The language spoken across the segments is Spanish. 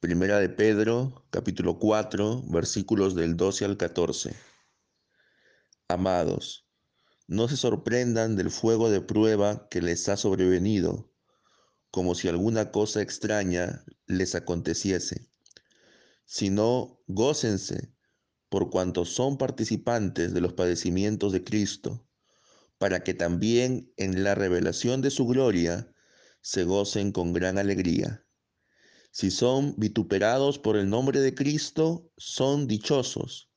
Primera de Pedro, capítulo 4, versículos del 12 al 14. Amados, no se sorprendan del fuego de prueba que les ha sobrevenido, como si alguna cosa extraña les aconteciese, sino gócense por cuanto son participantes de los padecimientos de Cristo, para que también en la revelación de su gloria se gocen con gran alegría. Si son vituperados por el nombre de Cristo, son dichosos,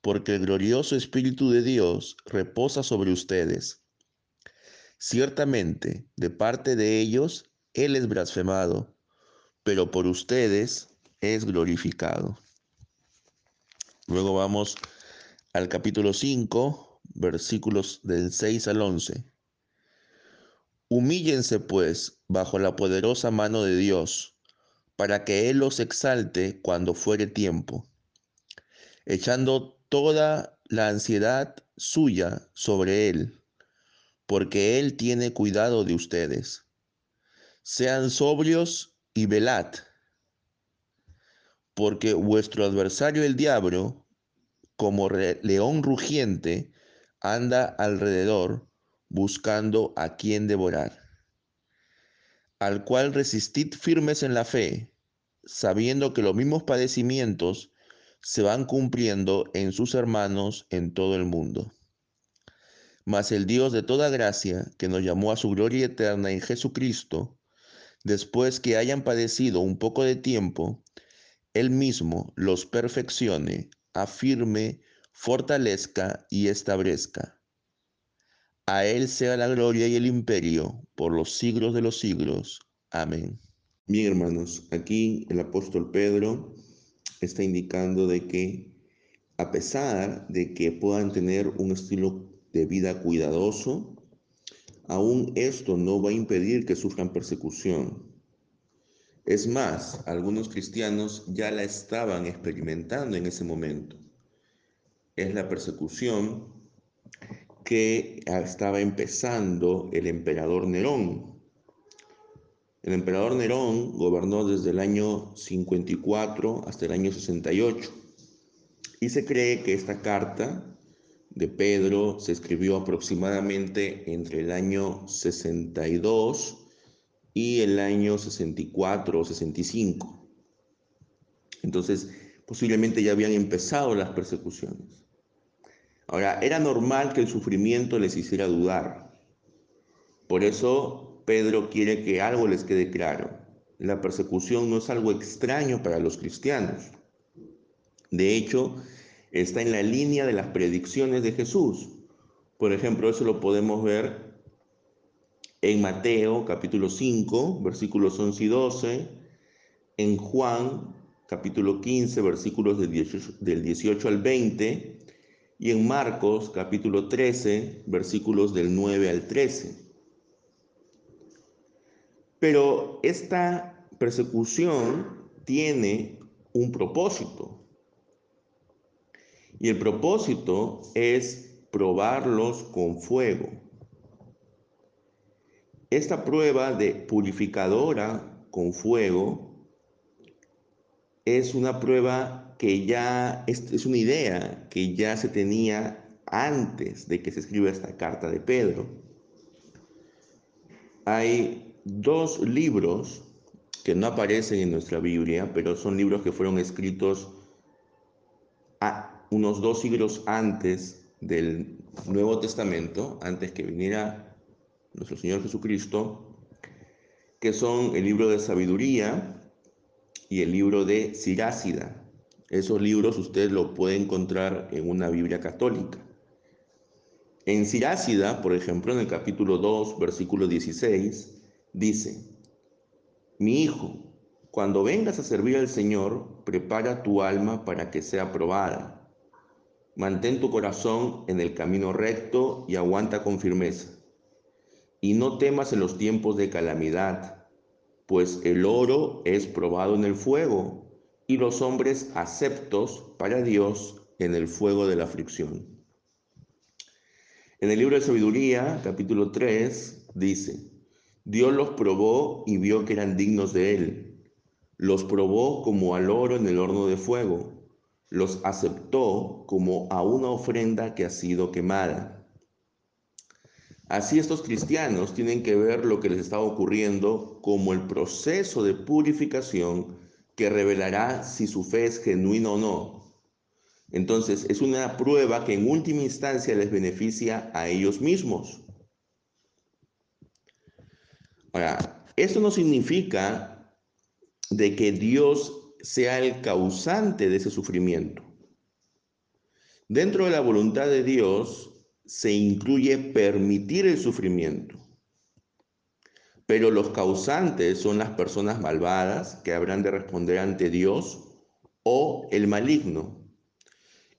porque el glorioso Espíritu de Dios reposa sobre ustedes. Ciertamente, de parte de ellos, Él es blasfemado, pero por ustedes es glorificado. Luego vamos al capítulo 5, versículos del 6 al 11. Humíllense pues bajo la poderosa mano de Dios, para que Él los exalte cuando fuere tiempo, echando toda la ansiedad suya sobre Él, porque Él tiene cuidado de ustedes. Sean sobrios y velad porque vuestro adversario el diablo, como león rugiente, anda alrededor buscando a quien devorar, al cual resistid firmes en la fe, sabiendo que los mismos padecimientos se van cumpliendo en sus hermanos en todo el mundo. Mas el Dios de toda gracia, que nos llamó a su gloria eterna en Jesucristo, después que hayan padecido un poco de tiempo, él mismo los perfeccione, afirme, fortalezca y establezca. A Él sea la gloria y el imperio por los siglos de los siglos. Amén. Bien, hermanos, aquí el apóstol Pedro está indicando de que a pesar de que puedan tener un estilo de vida cuidadoso, aún esto no va a impedir que sufran persecución. Es más, algunos cristianos ya la estaban experimentando en ese momento. Es la persecución que estaba empezando el emperador Nerón. El emperador Nerón gobernó desde el año 54 hasta el año 68 y se cree que esta carta de Pedro se escribió aproximadamente entre el año 62 y el año 64 o 65. Entonces, posiblemente ya habían empezado las persecuciones. Ahora, era normal que el sufrimiento les hiciera dudar. Por eso Pedro quiere que algo les quede claro. La persecución no es algo extraño para los cristianos. De hecho, está en la línea de las predicciones de Jesús. Por ejemplo, eso lo podemos ver en Mateo capítulo 5, versículos 11 y 12, en Juan capítulo 15, versículos del 18, del 18 al 20, y en Marcos capítulo 13, versículos del 9 al 13. Pero esta persecución tiene un propósito. Y el propósito es probarlos con fuego. Esta prueba de purificadora con fuego es una prueba que ya es, una idea que ya se tenía antes de que se escriba esta carta de Pedro. Hay dos libros que no aparecen en nuestra Biblia, pero son libros que fueron escritos a unos dos siglos antes del Nuevo Testamento, antes que viniera nuestro Señor Jesucristo, que son el libro de sabiduría y el libro de Sirácida. Esos libros usted lo puede encontrar en una Biblia católica. En Sirácida, por ejemplo, en el capítulo 2, versículo 16, dice, mi hijo, cuando vengas a servir al Señor, prepara tu alma para que sea probada. Mantén tu corazón en el camino recto y aguanta con firmeza y no temas en los tiempos de calamidad, pues el oro es probado en el fuego, y los hombres aceptos para Dios en el fuego de la aflicción. En el libro de Sabiduría, capítulo 3, dice, Dios los probó y vio que eran dignos de él. los probó como al oro en el horno de fuego, los aceptó como a una ofrenda que ha sido quemada. Así estos cristianos tienen que ver lo que les está ocurriendo como el proceso de purificación que revelará si su fe es genuina o no. Entonces es una prueba que en última instancia les beneficia a ellos mismos. Ahora, esto no significa de que Dios sea el causante de ese sufrimiento. Dentro de la voluntad de Dios se incluye permitir el sufrimiento, pero los causantes son las personas malvadas que habrán de responder ante Dios o el maligno.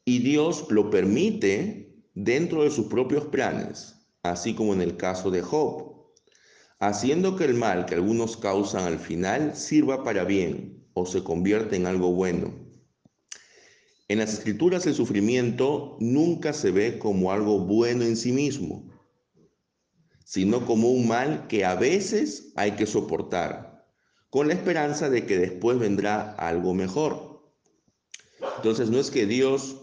Y Dios lo permite dentro de sus propios planes, así como en el caso de Job haciendo que el mal que algunos causan al final sirva para bien o se convierta en algo bueno. En las escrituras el sufrimiento nunca se ve como algo bueno en sí mismo, sino como un mal que a veces hay que soportar, con la esperanza de que después vendrá algo mejor. Entonces no es que Dios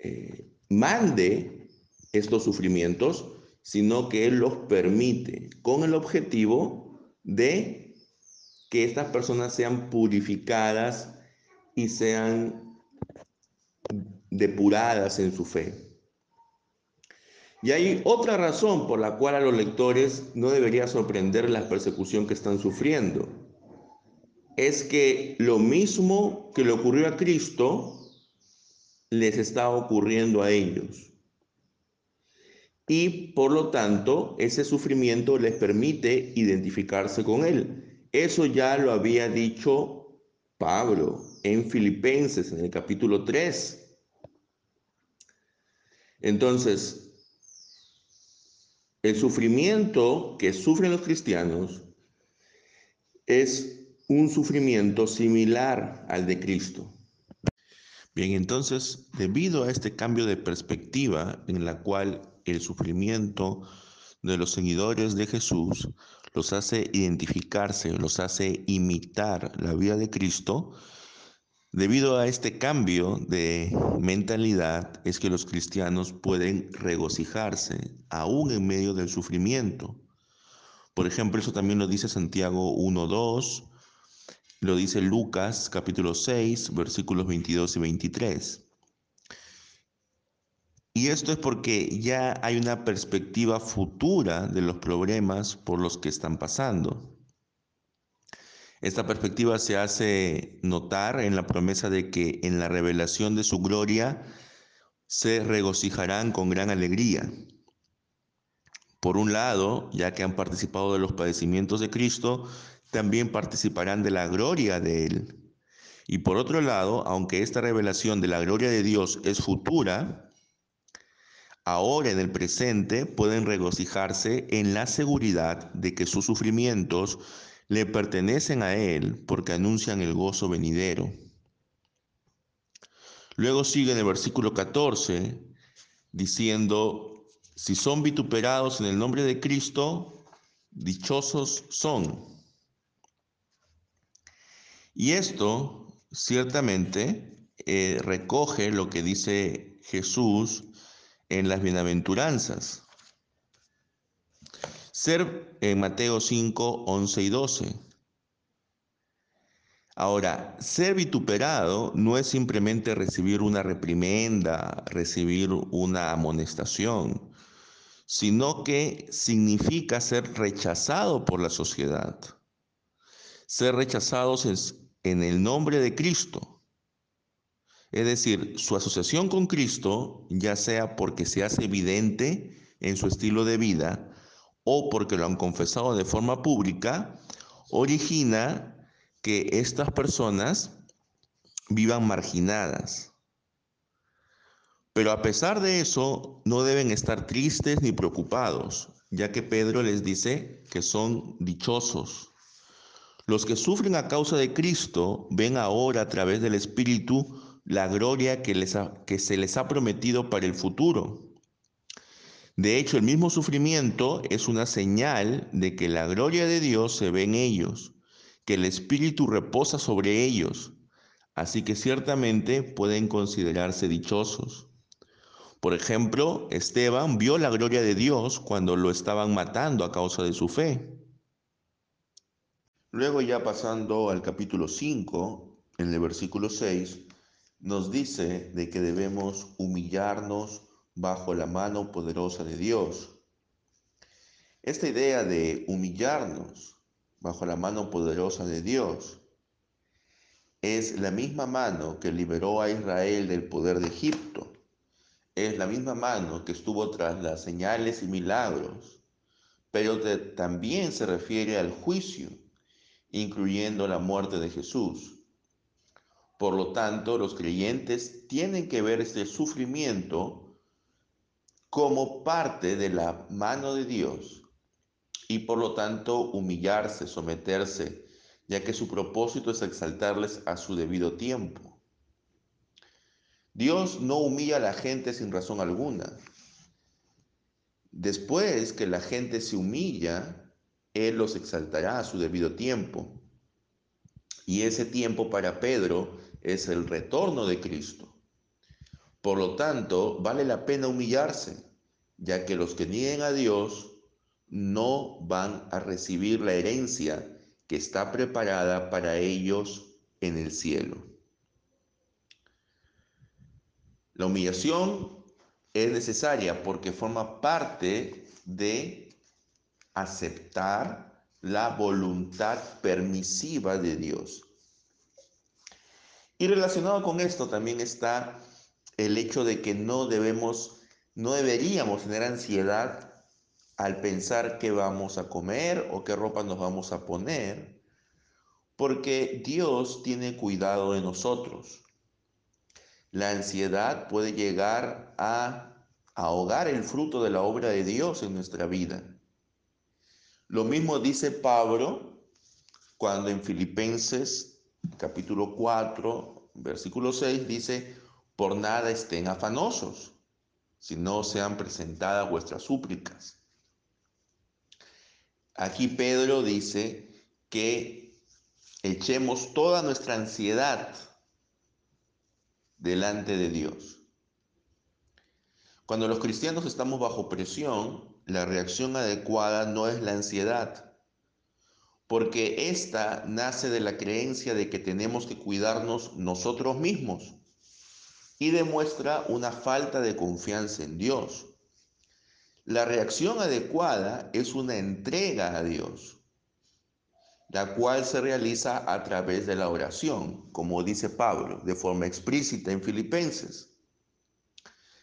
eh, mande estos sufrimientos, sino que Él los permite con el objetivo de que estas personas sean purificadas y sean depuradas en su fe. Y hay otra razón por la cual a los lectores no debería sorprender la persecución que están sufriendo. Es que lo mismo que le ocurrió a Cristo les está ocurriendo a ellos y por lo tanto ese sufrimiento les permite identificarse con Él. Eso ya lo había dicho Pablo en Filipenses en el capítulo 3. Entonces, el sufrimiento que sufren los cristianos es un sufrimiento similar al de Cristo. Bien, entonces, debido a este cambio de perspectiva en la cual el sufrimiento de los seguidores de Jesús los hace identificarse, los hace imitar la vida de Cristo, debido a este cambio de mentalidad es que los cristianos pueden regocijarse aún en medio del sufrimiento. Por ejemplo, eso también lo dice Santiago 1.2, lo dice Lucas capítulo 6, versículos 22 y 23. Y esto es porque ya hay una perspectiva futura de los problemas por los que están pasando. Esta perspectiva se hace notar en la promesa de que en la revelación de su gloria se regocijarán con gran alegría. Por un lado, ya que han participado de los padecimientos de Cristo, también participarán de la gloria de Él. Y por otro lado, aunque esta revelación de la gloria de Dios es futura, ahora en el presente pueden regocijarse en la seguridad de que sus sufrimientos le pertenecen a Él porque anuncian el gozo venidero. Luego sigue en el versículo 14 diciendo, si son vituperados en el nombre de Cristo, dichosos son. Y esto ciertamente eh, recoge lo que dice Jesús en las bienaventuranzas. Ser en Mateo 5, 11 y 12. Ahora, ser vituperado no es simplemente recibir una reprimenda, recibir una amonestación, sino que significa ser rechazado por la sociedad. Ser rechazados en el nombre de Cristo. Es decir, su asociación con Cristo, ya sea porque se hace evidente en su estilo de vida o porque lo han confesado de forma pública, origina que estas personas vivan marginadas. Pero a pesar de eso, no deben estar tristes ni preocupados, ya que Pedro les dice que son dichosos. Los que sufren a causa de Cristo ven ahora a través del Espíritu la gloria que, les que se les ha prometido para el futuro. De hecho, el mismo sufrimiento es una señal de que la gloria de Dios se ve en ellos, que el Espíritu reposa sobre ellos, así que ciertamente pueden considerarse dichosos. Por ejemplo, Esteban vio la gloria de Dios cuando lo estaban matando a causa de su fe. Luego ya pasando al capítulo 5, en el versículo 6, nos dice de que debemos humillarnos bajo la mano poderosa de Dios. Esta idea de humillarnos bajo la mano poderosa de Dios es la misma mano que liberó a Israel del poder de Egipto. Es la misma mano que estuvo tras las señales y milagros, pero también se refiere al juicio, incluyendo la muerte de Jesús. Por lo tanto, los creyentes tienen que ver este sufrimiento como parte de la mano de Dios y por lo tanto humillarse, someterse, ya que su propósito es exaltarles a su debido tiempo. Dios no humilla a la gente sin razón alguna. Después que la gente se humilla, Él los exaltará a su debido tiempo. Y ese tiempo para Pedro es el retorno de Cristo. Por lo tanto, vale la pena humillarse, ya que los que nieguen a Dios no van a recibir la herencia que está preparada para ellos en el cielo. La humillación es necesaria porque forma parte de aceptar la voluntad permisiva de Dios. Y relacionado con esto también está el hecho de que no debemos, no deberíamos tener ansiedad al pensar qué vamos a comer o qué ropa nos vamos a poner, porque Dios tiene cuidado de nosotros. La ansiedad puede llegar a ahogar el fruto de la obra de Dios en nuestra vida. Lo mismo dice Pablo cuando en Filipenses capítulo 4, versículo 6 dice, por nada estén afanosos, si no sean presentadas vuestras súplicas. Aquí Pedro dice que echemos toda nuestra ansiedad delante de Dios. Cuando los cristianos estamos bajo presión, la reacción adecuada no es la ansiedad, porque esta nace de la creencia de que tenemos que cuidarnos nosotros mismos y demuestra una falta de confianza en Dios. La reacción adecuada es una entrega a Dios, la cual se realiza a través de la oración, como dice Pablo, de forma explícita en Filipenses.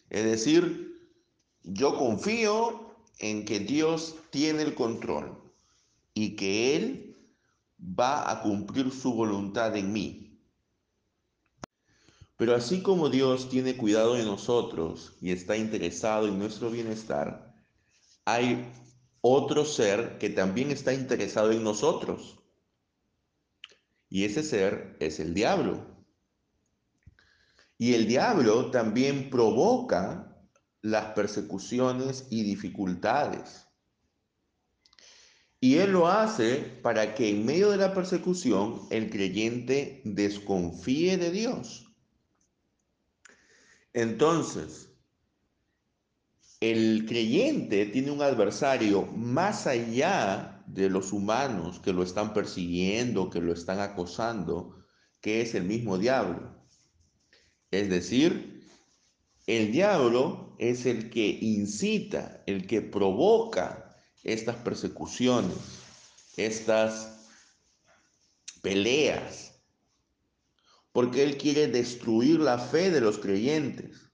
Es decir, yo confío en que Dios tiene el control y que Él va a cumplir su voluntad en mí. Pero así como Dios tiene cuidado de nosotros y está interesado en nuestro bienestar, hay otro ser que también está interesado en nosotros. Y ese ser es el diablo. Y el diablo también provoca las persecuciones y dificultades. Y él lo hace para que en medio de la persecución el creyente desconfíe de Dios. Entonces, el creyente tiene un adversario más allá de los humanos que lo están persiguiendo, que lo están acosando, que es el mismo diablo. Es decir, el diablo es el que incita, el que provoca estas persecuciones, estas peleas, porque él quiere destruir la fe de los creyentes.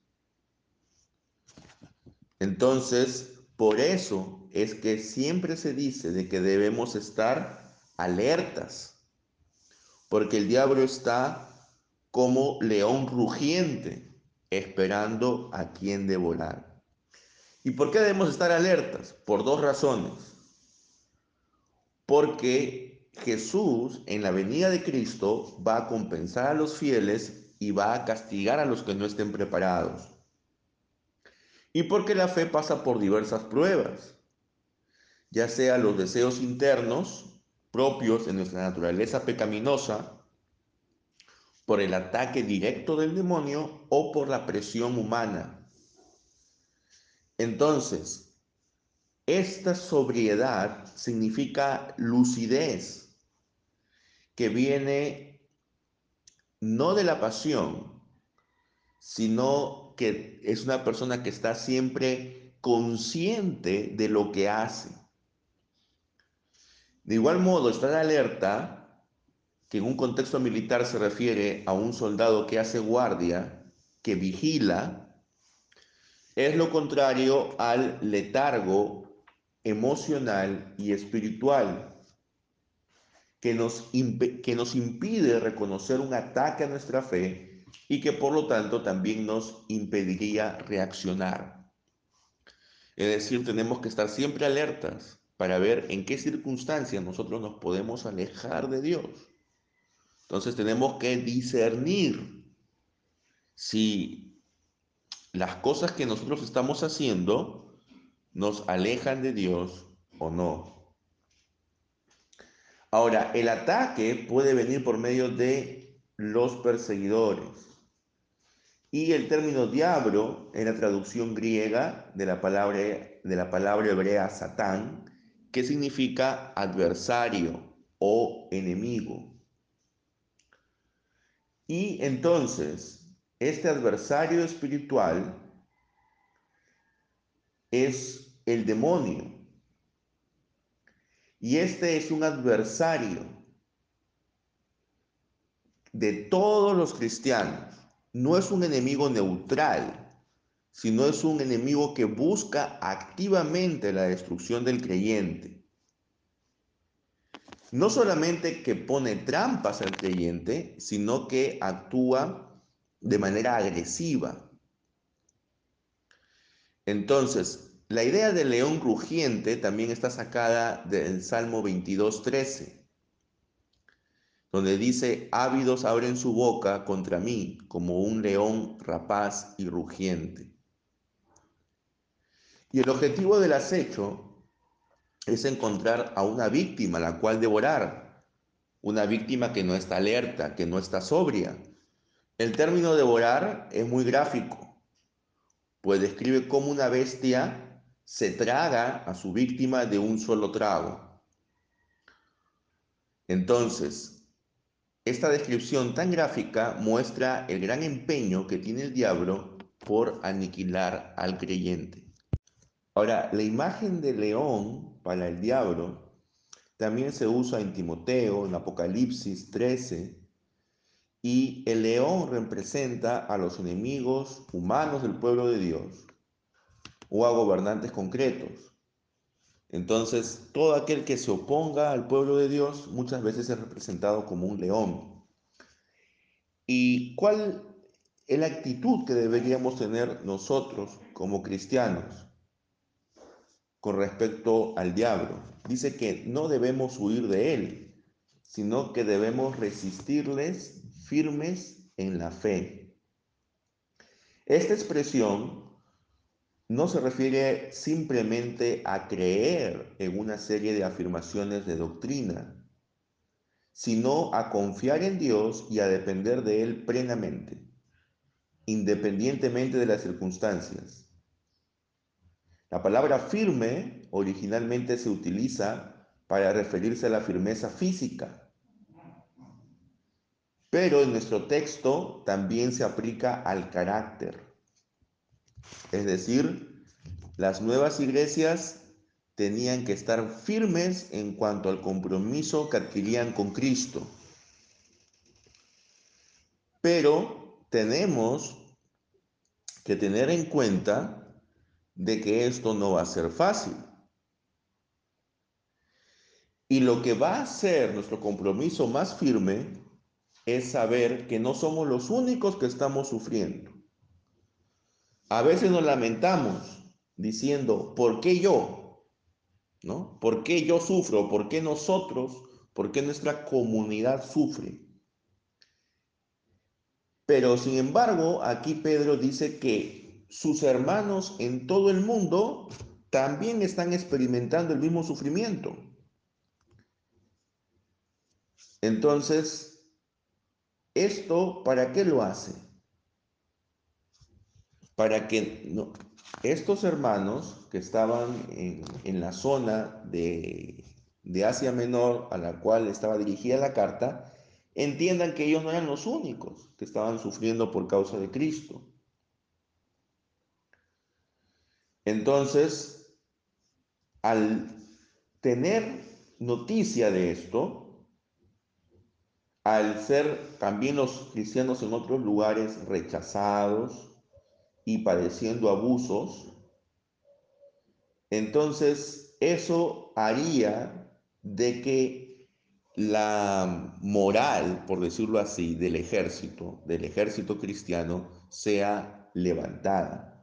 Entonces, por eso es que siempre se dice de que debemos estar alertas, porque el diablo está como león rugiente, esperando a quien devorar. ¿Y por qué debemos estar alertas? Por dos razones. Porque Jesús en la venida de Cristo va a compensar a los fieles y va a castigar a los que no estén preparados y porque la fe pasa por diversas pruebas, ya sea los deseos internos propios de nuestra naturaleza pecaminosa por el ataque directo del demonio o por la presión humana. Entonces, esta sobriedad significa lucidez, que viene no de la pasión, sino que es una persona que está siempre consciente de lo que hace. De igual modo, estar alerta, que en un contexto militar se refiere a un soldado que hace guardia, que vigila, es lo contrario al letargo emocional y espiritual, que nos, que nos impide reconocer un ataque a nuestra fe y que por lo tanto también nos impediría reaccionar. Es decir, tenemos que estar siempre alertas para ver en qué circunstancias nosotros nos podemos alejar de Dios. Entonces tenemos que discernir si las cosas que nosotros estamos haciendo nos alejan de Dios o no. Ahora, el ataque puede venir por medio de los perseguidores. Y el término diablo en la traducción griega de la palabra, de la palabra hebrea satán, que significa adversario o enemigo. Y entonces, este adversario espiritual es el demonio. Y este es un adversario de todos los cristianos. No es un enemigo neutral sino es un enemigo que busca activamente la destrucción del creyente. No solamente que pone trampas al creyente, sino que actúa de manera agresiva. Entonces, la idea del león rugiente también está sacada del Salmo 22.13, donde dice, ávidos abren su boca contra mí como un león rapaz y rugiente. Y el objetivo del acecho es encontrar a una víctima la cual devorar, una víctima que no está alerta, que no está sobria. El término devorar es muy gráfico, pues describe cómo una bestia se traga a su víctima de un solo trago. Entonces, esta descripción tan gráfica muestra el gran empeño que tiene el diablo por aniquilar al creyente. Ahora, la imagen de león para el diablo también se usa en Timoteo, en Apocalipsis 13, y el león representa a los enemigos humanos del pueblo de Dios o a gobernantes concretos. Entonces, todo aquel que se oponga al pueblo de Dios muchas veces es representado como un león. ¿Y cuál es la actitud que deberíamos tener nosotros como cristianos? con respecto al diablo. Dice que no debemos huir de él, sino que debemos resistirles firmes en la fe. Esta expresión no se refiere simplemente a creer en una serie de afirmaciones de doctrina, sino a confiar en Dios y a depender de Él plenamente, independientemente de las circunstancias. La palabra firme originalmente se utiliza para referirse a la firmeza física, pero en nuestro texto también se aplica al carácter. Es decir, las nuevas iglesias tenían que estar firmes en cuanto al compromiso que adquirían con Cristo. Pero tenemos que tener en cuenta de que esto no va a ser fácil. Y lo que va a ser nuestro compromiso más firme es saber que no somos los únicos que estamos sufriendo. A veces nos lamentamos diciendo, ¿por qué yo? ¿No? ¿Por qué yo sufro? ¿Por qué nosotros? ¿Por qué nuestra comunidad sufre? Pero sin embargo, aquí Pedro dice que sus hermanos en todo el mundo también están experimentando el mismo sufrimiento. Entonces, ¿esto para qué lo hace? Para que estos hermanos que estaban en, la zona de, de Asia Menor a la cual estaba dirigida la carta, entiendan que ellos no eran los únicos que estaban sufriendo por causa de Cristo. Entonces, al tener noticia de esto, al ser también los cristianos en otros lugares rechazados y padeciendo abusos, entonces eso haría de que la moral, por decirlo así, del ejército, del ejército cristiano, sea levantada.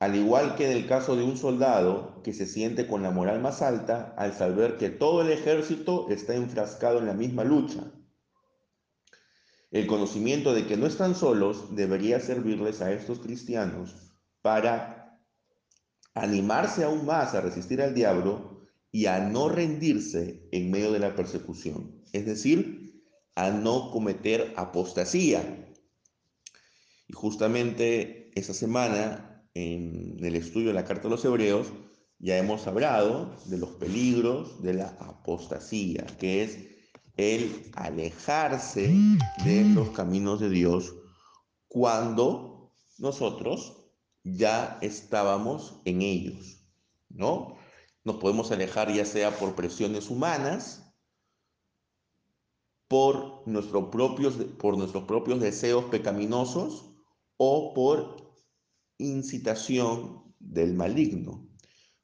Al igual que en el caso de un soldado que se siente con la moral más alta al saber que todo el ejército está enfrascado en la misma lucha. El conocimiento de que no están solos debería servirles a estos cristianos para animarse aún más a resistir al diablo y a no rendirse en medio de la persecución, es decir, a no cometer apostasía. Y justamente esa semana en el estudio de la Carta de los Hebreos, ya hemos hablado de los peligros de la apostasía, que es el alejarse de los caminos de Dios cuando nosotros ya estábamos en ellos, ¿no? Nos podemos alejar ya sea por presiones humanas, por, propios, por nuestros propios deseos pecaminosos o por incitación del maligno.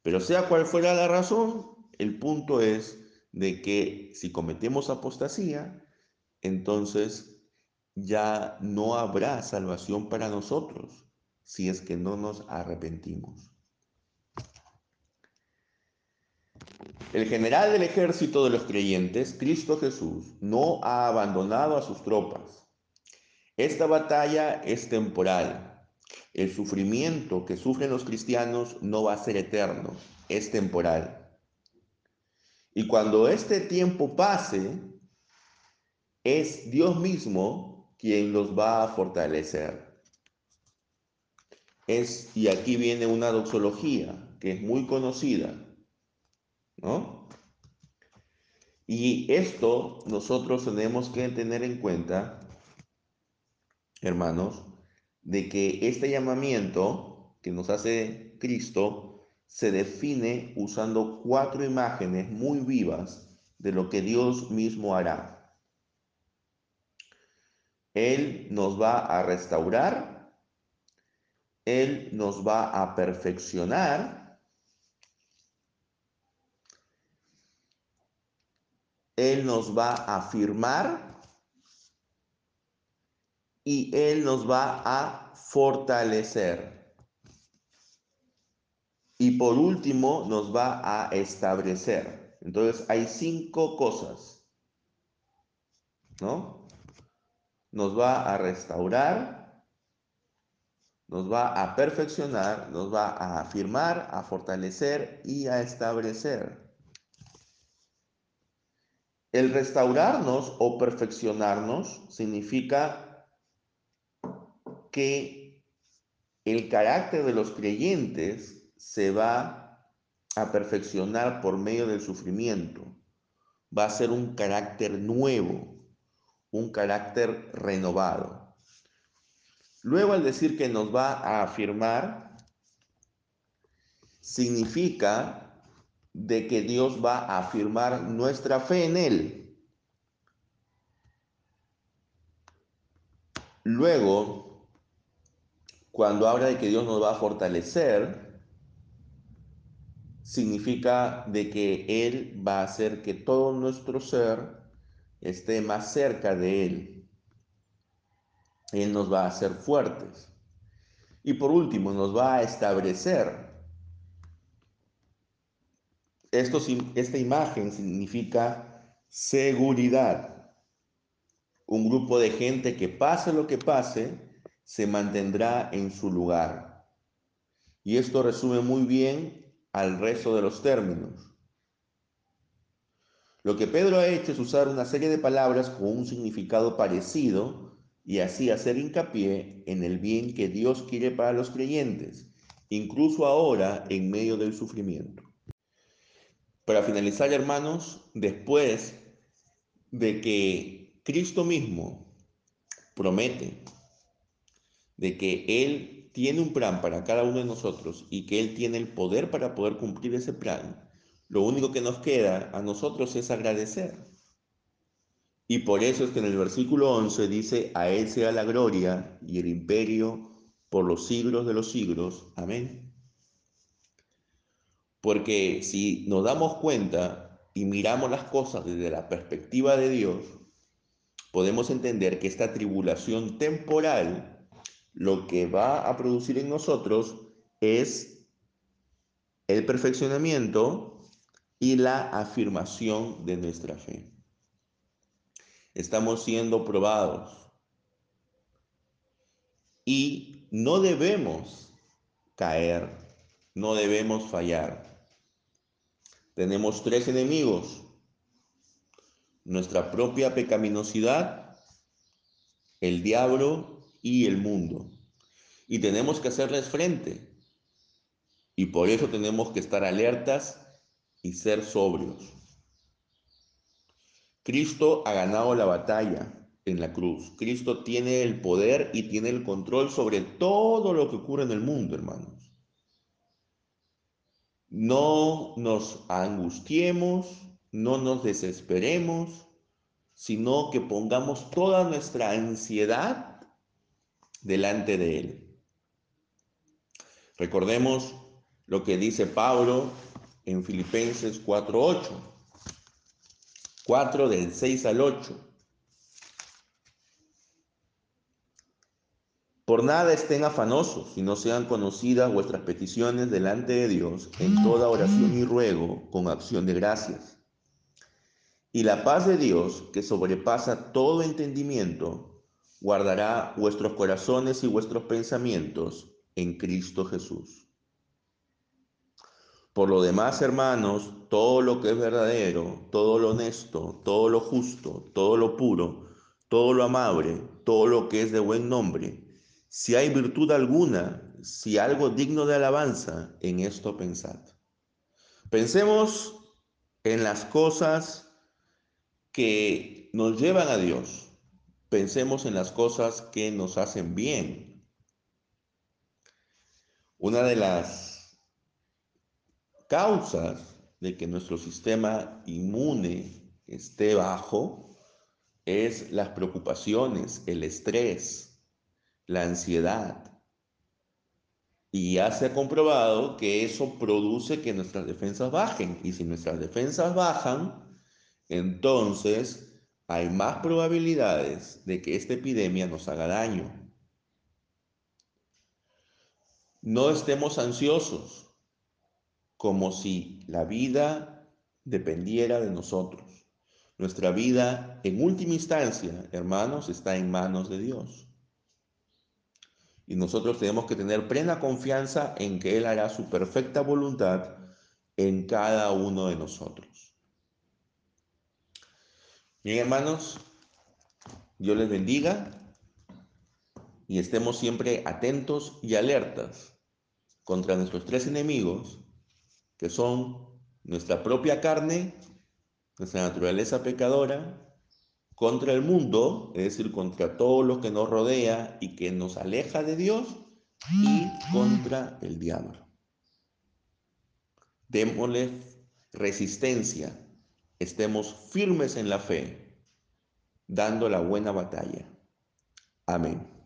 Pero sea cual fuera la razón, el punto es de que si cometemos apostasía, entonces ya no habrá salvación para nosotros si es que no nos arrepentimos. El general del ejército de los creyentes, Cristo Jesús, no ha abandonado a sus tropas. Esta batalla es temporal, el sufrimiento que sufren los cristianos no va a ser eterno, es temporal. Y cuando este tiempo pase, es Dios mismo quien los va a fortalecer. Es, y aquí viene una doxología que es muy conocida, ¿no? Y esto nosotros tenemos que tener en cuenta, hermanos, de que este llamamiento que nos hace Cristo se define usando cuatro imágenes muy vivas de lo que Dios mismo hará. Él nos va a restaurar, Él nos va a perfeccionar, Él nos va a afirmar y Él nos va a fortalecer. Y por último, nos va a establecer. Entonces, hay cinco cosas, ¿no? Nos va a restaurar, nos va a perfeccionar, nos va a afirmar, a fortalecer y a establecer. El restaurarnos o perfeccionarnos significa que el carácter de los creyentes se va a perfeccionar por medio del sufrimiento. Va a ser un carácter nuevo, un carácter renovado. Luego al decir que nos va a afirmar, significa de que Dios va a afirmar nuestra fe en Él. Luego, cuando habla de que Dios nos va a fortalecer, significa de que Él va a hacer que todo nuestro ser esté más cerca de Él. Él nos va a hacer fuertes. Y por último, nos va a establecer. Esto, esta imagen significa seguridad. Un grupo de gente que pase lo que pase, se mantendrá en su lugar. Y esto resume muy bien al resto de los términos. Lo que Pedro ha hecho es usar una serie de palabras con un significado parecido y así hacer hincapié en el bien que Dios quiere para los creyentes, incluso ahora en medio del sufrimiento. Para finalizar, hermanos, después de que Cristo mismo promete de que Él tiene un plan para cada uno de nosotros y que Él tiene el poder para poder cumplir ese plan, lo único que nos queda a nosotros es agradecer. Y por eso es que en el versículo 11 dice, a Él sea la gloria y el imperio por los siglos de los siglos. Amén. Porque si nos damos cuenta y miramos las cosas desde la perspectiva de Dios, podemos entender que esta tribulación temporal lo que va a producir en nosotros es el perfeccionamiento y la afirmación de nuestra fe. Estamos siendo probados y no debemos caer, no debemos fallar. Tenemos tres enemigos. Nuestra propia pecaminosidad, el diablo y el mundo. Y tenemos que hacerles frente. Y por eso tenemos que estar alertas y ser sobrios. Cristo ha ganado la batalla en la cruz. Cristo tiene el poder y tiene el control sobre todo lo que ocurre en el mundo, hermanos. No nos angustiemos, no nos desesperemos, sino que pongamos toda nuestra ansiedad delante de Él. Recordemos lo que dice Pablo en Filipenses 4.8. 4 del 6 al 8. Por nada estén afanosos y no sean conocidas vuestras peticiones delante de Dios en toda oración y ruego con acción de gracias. Y la paz de Dios, que sobrepasa todo entendimiento, guardará vuestros corazones y vuestros pensamientos en Cristo Jesús. Por lo demás, hermanos, todo lo que es verdadero, todo lo honesto, todo lo justo, todo lo puro, todo lo amable, todo lo que es de buen nombre, si hay virtud alguna, si algo digno de alabanza, en esto pensad. Pensemos en las cosas que nos llevan a Dios. Pensemos en las cosas que nos hacen bien. Una de las causas de que nuestro sistema inmune esté bajo es las preocupaciones, el estrés, la ansiedad. Y ya se ha comprobado que eso produce que nuestras defensas bajen. Y si nuestras defensas bajan, entonces hay más probabilidades de que esta epidemia nos haga daño. No estemos ansiosos, como si la vida dependiera de nosotros. Nuestra vida, en última instancia, hermanos, está en manos de Dios. Y nosotros tenemos que tener plena confianza en que Él hará su perfecta voluntad en cada uno de nosotros. Bien, hermanos, Dios les bendiga y estemos siempre atentos y alertas contra nuestros tres enemigos que son nuestra propia carne, nuestra naturaleza pecadora, contra el mundo, es decir, contra todo lo que nos rodea y que nos aleja de Dios, y contra el diablo. Démosle resistencia, estemos firmes en la fe, dando la buena batalla. Amén.